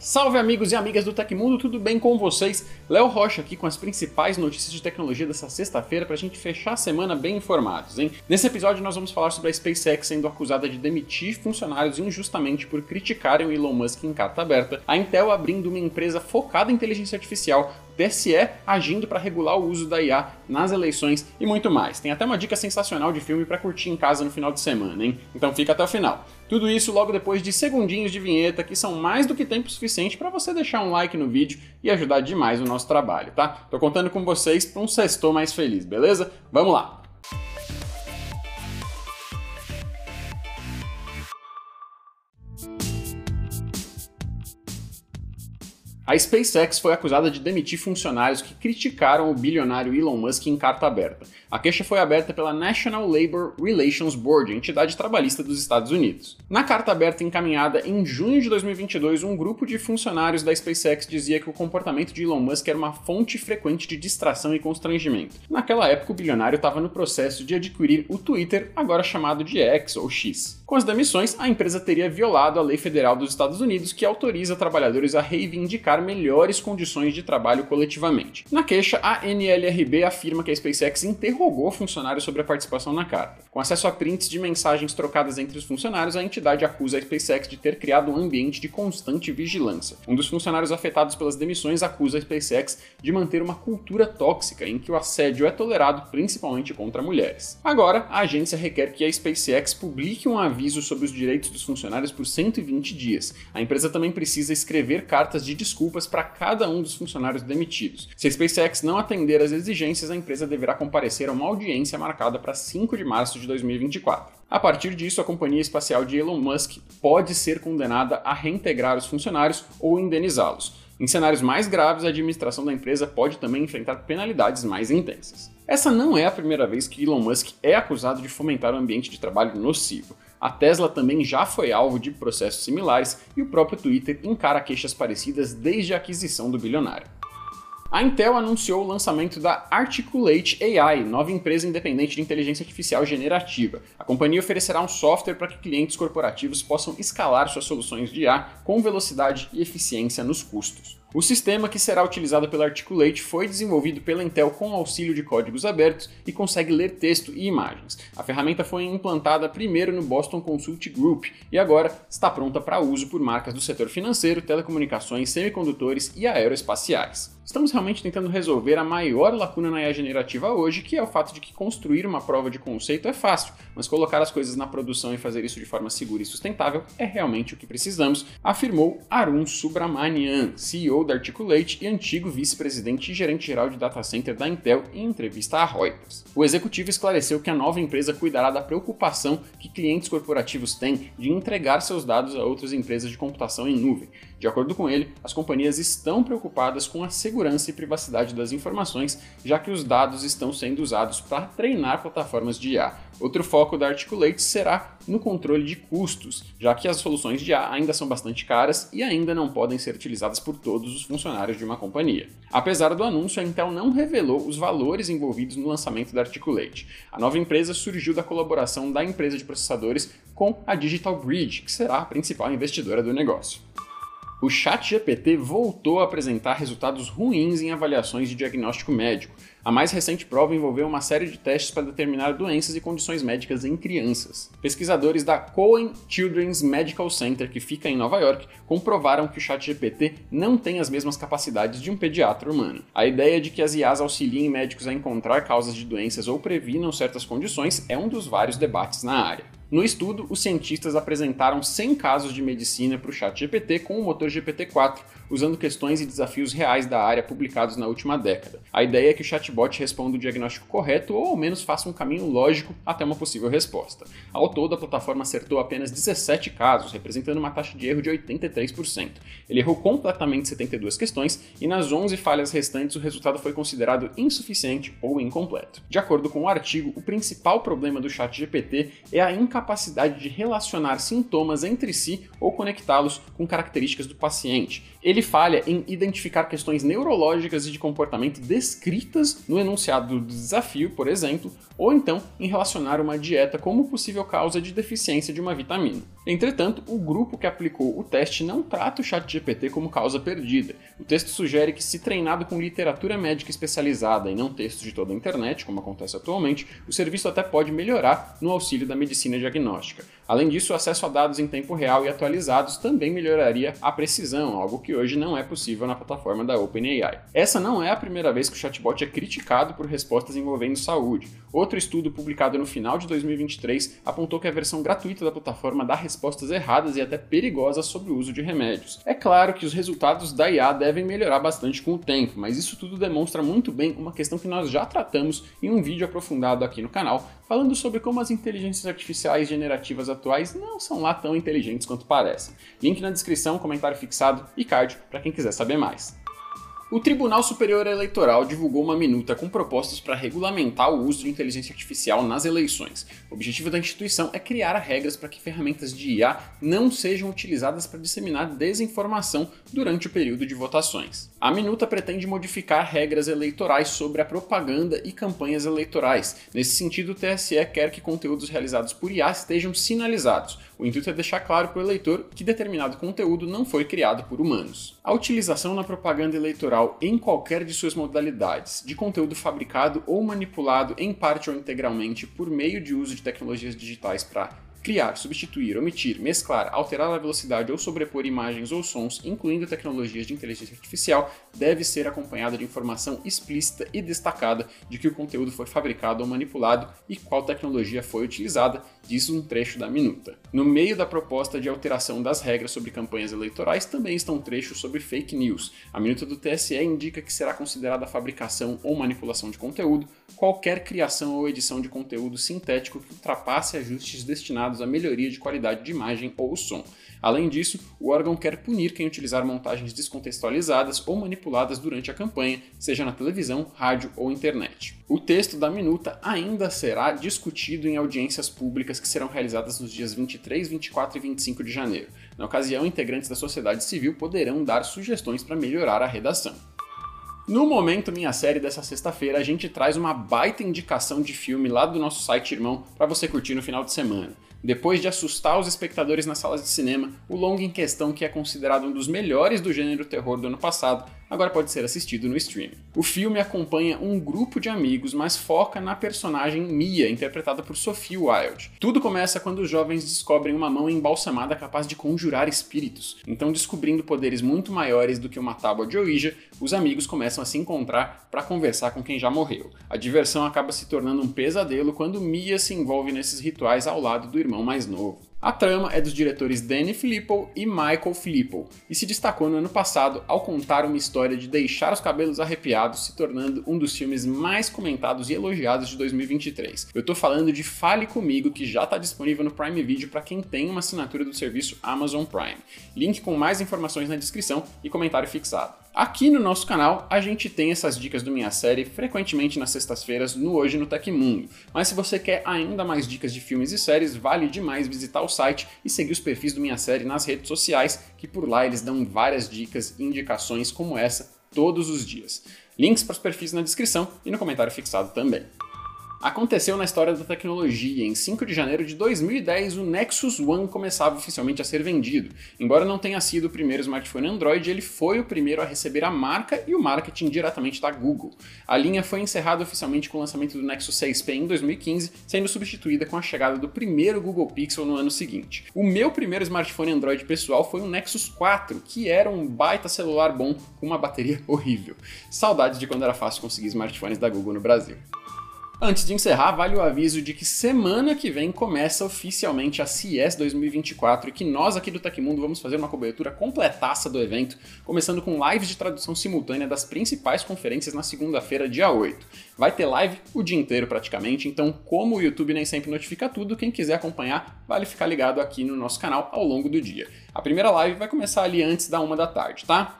Salve amigos e amigas do Tecmundo, tudo bem com vocês? Léo Rocha aqui com as principais notícias de tecnologia dessa sexta-feira para a gente fechar a semana bem informados, hein? Nesse episódio nós vamos falar sobre a SpaceX sendo acusada de demitir funcionários injustamente por criticarem o Elon Musk em carta aberta, a Intel abrindo uma empresa focada em inteligência artificial, TSE agindo para regular o uso da IA nas eleições e muito mais. Tem até uma dica sensacional de filme para curtir em casa no final de semana, hein? Então fica até o final. Tudo isso logo depois de segundinhos de vinheta que são mais do que tempo suficiente para você deixar um like no vídeo e ajudar demais o nosso trabalho, tá? Tô contando com vocês para um sexto mais feliz, beleza? Vamos lá! A SpaceX foi acusada de demitir funcionários que criticaram o bilionário Elon Musk em carta aberta. A queixa foi aberta pela National Labor Relations Board, entidade trabalhista dos Estados Unidos. Na carta aberta encaminhada em junho de 2022, um grupo de funcionários da SpaceX dizia que o comportamento de Elon Musk era uma fonte frequente de distração e constrangimento. Naquela época, o bilionário estava no processo de adquirir o Twitter, agora chamado de X ou X. Com as demissões, a empresa teria violado a lei federal dos Estados Unidos que autoriza trabalhadores a reivindicar melhores condições de trabalho coletivamente. Na queixa, a NLRB afirma que a SpaceX interrogou funcionários sobre a participação na carta. Com acesso a prints de mensagens trocadas entre os funcionários, a entidade acusa a SpaceX de ter criado um ambiente de constante vigilância. Um dos funcionários afetados pelas demissões acusa a SpaceX de manter uma cultura tóxica em que o assédio é tolerado principalmente contra mulheres. Agora, a agência requer que a SpaceX publique um aviso sobre os direitos dos funcionários por 120 dias. A empresa também precisa escrever cartas de desculpa desculpas para cada um dos funcionários demitidos. Se a SpaceX não atender às exigências, a empresa deverá comparecer a uma audiência marcada para 5 de março de 2024. A partir disso, a companhia espacial de Elon Musk pode ser condenada a reintegrar os funcionários ou indenizá-los. Em cenários mais graves, a administração da empresa pode também enfrentar penalidades mais intensas. Essa não é a primeira vez que Elon Musk é acusado de fomentar um ambiente de trabalho nocivo. A Tesla também já foi alvo de processos similares e o próprio Twitter encara queixas parecidas desde a aquisição do bilionário. A Intel anunciou o lançamento da Articulate AI, nova empresa independente de inteligência artificial generativa. A companhia oferecerá um software para que clientes corporativos possam escalar suas soluções de IA com velocidade e eficiência nos custos. O sistema que será utilizado pela Articulate foi desenvolvido pela Intel com auxílio de códigos abertos e consegue ler texto e imagens. A ferramenta foi implantada primeiro no Boston Consult Group e agora está pronta para uso por marcas do setor financeiro, telecomunicações, semicondutores e aeroespaciais. Estamos realmente tentando resolver a maior lacuna na IA generativa hoje, que é o fato de que construir uma prova de conceito é fácil, mas colocar as coisas na produção e fazer isso de forma segura e sustentável é realmente o que precisamos, afirmou Arun Subramanian, CEO da Articulate e antigo vice-presidente e gerente-geral de data center da Intel, em entrevista à Reuters. O executivo esclareceu que a nova empresa cuidará da preocupação que clientes corporativos têm de entregar seus dados a outras empresas de computação em nuvem. De acordo com ele, as companhias estão preocupadas com a segurança e privacidade das informações, já que os dados estão sendo usados para treinar plataformas de IA. Outro foco da Articulate será no controle de custos, já que as soluções de IA ainda são bastante caras e ainda não podem ser utilizadas por todos os funcionários de uma companhia. Apesar do anúncio, a Intel não revelou os valores envolvidos no lançamento da Articulate. A nova empresa surgiu da colaboração da empresa de processadores com a Digital Bridge, que será a principal investidora do negócio o ChatGPT voltou a apresentar resultados ruins em avaliações de diagnóstico médico. A mais recente prova envolveu uma série de testes para determinar doenças e condições médicas em crianças. Pesquisadores da Cohen Children's Medical Center, que fica em Nova York, comprovaram que o ChatGPT não tem as mesmas capacidades de um pediatra humano. A ideia de que as IAs auxiliem médicos a encontrar causas de doenças ou previnam certas condições é um dos vários debates na área. No estudo, os cientistas apresentaram 100 casos de medicina para o ChatGPT com o motor GPT-4, usando questões e desafios reais da área publicados na última década. A ideia é que o chatbot responda o diagnóstico correto ou ao menos faça um caminho lógico até uma possível resposta. Ao todo, a plataforma acertou apenas 17 casos, representando uma taxa de erro de 83%. Ele errou completamente 72 questões e nas 11 falhas restantes o resultado foi considerado insuficiente ou incompleto. De acordo com o artigo, o principal problema do ChatGPT é a incapacidade incapacidade de relacionar sintomas entre si ou conectá-los com características do paciente. Ele falha em identificar questões neurológicas e de comportamento descritas no enunciado do desafio, por exemplo, ou então em relacionar uma dieta como possível causa de deficiência de uma vitamina. Entretanto, o grupo que aplicou o teste não trata o ChatGPT como causa perdida. O texto sugere que, se treinado com literatura médica especializada e não textos de toda a internet, como acontece atualmente, o serviço até pode melhorar no auxílio da medicina diagnóstica. Além disso, o acesso a dados em tempo real e atualizados também melhoraria a precisão, algo que hoje não é possível na plataforma da OpenAI. Essa não é a primeira vez que o chatbot é criticado por respostas envolvendo saúde. Outro estudo publicado no final de 2023 apontou que a versão gratuita da plataforma dá respostas erradas e até perigosas sobre o uso de remédios. É claro que os resultados da IA devem melhorar bastante com o tempo, mas isso tudo demonstra muito bem uma questão que nós já tratamos em um vídeo aprofundado aqui no canal, falando sobre como as inteligências artificiais generativas atuais não são lá tão inteligentes quanto parecem. Link na descrição, comentário fixado e card para quem quiser saber mais. O Tribunal Superior Eleitoral divulgou uma minuta com propostas para regulamentar o uso de inteligência artificial nas eleições. O objetivo da instituição é criar regras para que ferramentas de IA não sejam utilizadas para disseminar desinformação durante o período de votações. A minuta pretende modificar regras eleitorais sobre a propaganda e campanhas eleitorais. Nesse sentido, o TSE quer que conteúdos realizados por IA estejam sinalizados. O intuito é deixar claro para o eleitor que determinado conteúdo não foi criado por humanos. A utilização na propaganda eleitoral em qualquer de suas modalidades, de conteúdo fabricado ou manipulado em parte ou integralmente por meio de uso de tecnologias digitais para criar, substituir, omitir, mesclar, alterar a velocidade ou sobrepor imagens ou sons, incluindo tecnologias de inteligência artificial, deve ser acompanhada de informação explícita e destacada de que o conteúdo foi fabricado ou manipulado e qual tecnologia foi utilizada, diz um trecho da minuta. No meio da proposta de alteração das regras sobre campanhas eleitorais também estão trechos sobre fake news. A minuta do TSE indica que será considerada fabricação ou manipulação de conteúdo qualquer criação ou edição de conteúdo sintético que ultrapasse ajustes destinados à melhoria de qualidade de imagem ou som. Além disso, o órgão quer punir quem utilizar montagens descontextualizadas ou manipuladas durante a campanha, seja na televisão, rádio ou internet. O texto da minuta ainda será discutido em audiências públicas que serão realizadas nos dias 23, 24 e 25 de janeiro. Na ocasião, integrantes da sociedade civil poderão dar sugestões para melhorar a redação. No Momento Minha Série dessa sexta-feira, a gente traz uma baita indicação de filme lá do nosso site irmão para você curtir no final de semana. Depois de assustar os espectadores nas salas de cinema, o longa em questão, que é considerado um dos melhores do gênero terror do ano passado, agora pode ser assistido no streaming. O filme acompanha um grupo de amigos, mas foca na personagem Mia, interpretada por Sophie Wilde. Tudo começa quando os jovens descobrem uma mão embalsamada capaz de conjurar espíritos. Então, descobrindo poderes muito maiores do que uma tábua de Ouija, os amigos começam a se encontrar para conversar com quem já morreu. A diversão acaba se tornando um pesadelo quando Mia se envolve nesses rituais ao lado do irmão mais novo. A trama é dos diretores Danny Filippo e Michael Filippo e se destacou no ano passado ao contar uma história de deixar os cabelos arrepiados, se tornando um dos filmes mais comentados e elogiados de 2023. Eu tô falando de Fale Comigo, que já está disponível no Prime Video para quem tem uma assinatura do serviço Amazon Prime. Link com mais informações na descrição e comentário fixado. Aqui no nosso canal, a gente tem essas dicas do Minha Série frequentemente nas sextas-feiras no Hoje no Tecmundo. Mas se você quer ainda mais dicas de filmes e séries, vale demais visitar o site e seguir os perfis do Minha Série nas redes sociais, que por lá eles dão várias dicas e indicações como essa todos os dias. Links para os perfis na descrição e no comentário fixado também aconteceu na história da tecnologia. Em 5 de janeiro de 2010, o Nexus One começava oficialmente a ser vendido. Embora não tenha sido o primeiro smartphone Android, ele foi o primeiro a receber a marca e o marketing diretamente da Google. A linha foi encerrada oficialmente com o lançamento do Nexus 6P em 2015, sendo substituída com a chegada do primeiro Google Pixel no ano seguinte. O meu primeiro smartphone Android pessoal foi um Nexus 4, que era um baita celular bom com uma bateria horrível. Saudades de quando era fácil conseguir smartphones da Google no Brasil. Antes de encerrar, vale o aviso de que semana que vem começa oficialmente a CES 2024 e que nós aqui do Tecmundo vamos fazer uma cobertura completaça do evento, começando com lives de tradução simultânea das principais conferências na segunda-feira, dia 8. Vai ter live o dia inteiro praticamente, então como o YouTube nem sempre notifica tudo, quem quiser acompanhar, vale ficar ligado aqui no nosso canal ao longo do dia. A primeira live vai começar ali antes da uma da tarde, tá?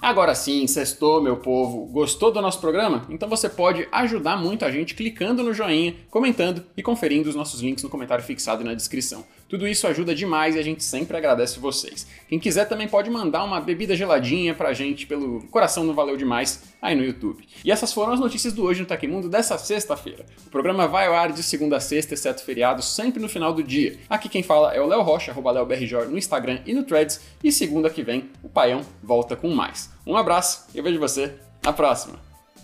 Agora sim, sextou, meu povo. Gostou do nosso programa? Então você pode ajudar muito a gente clicando no joinha, comentando e conferindo os nossos links no comentário fixado e na descrição. Tudo isso ajuda demais e a gente sempre agradece vocês. Quem quiser também pode mandar uma bebida geladinha pra gente pelo Coração Não Valeu Demais aí no YouTube. E essas foram as notícias do Hoje no Tecmundo dessa sexta-feira. O programa vai ao ar de segunda a sexta, exceto feriado, sempre no final do dia. Aqui quem fala é o Léo Rocha, arroba LeoBRJ no Instagram e no Threads. E segunda que vem, o Paião volta com mais. Um abraço e eu vejo você na próxima.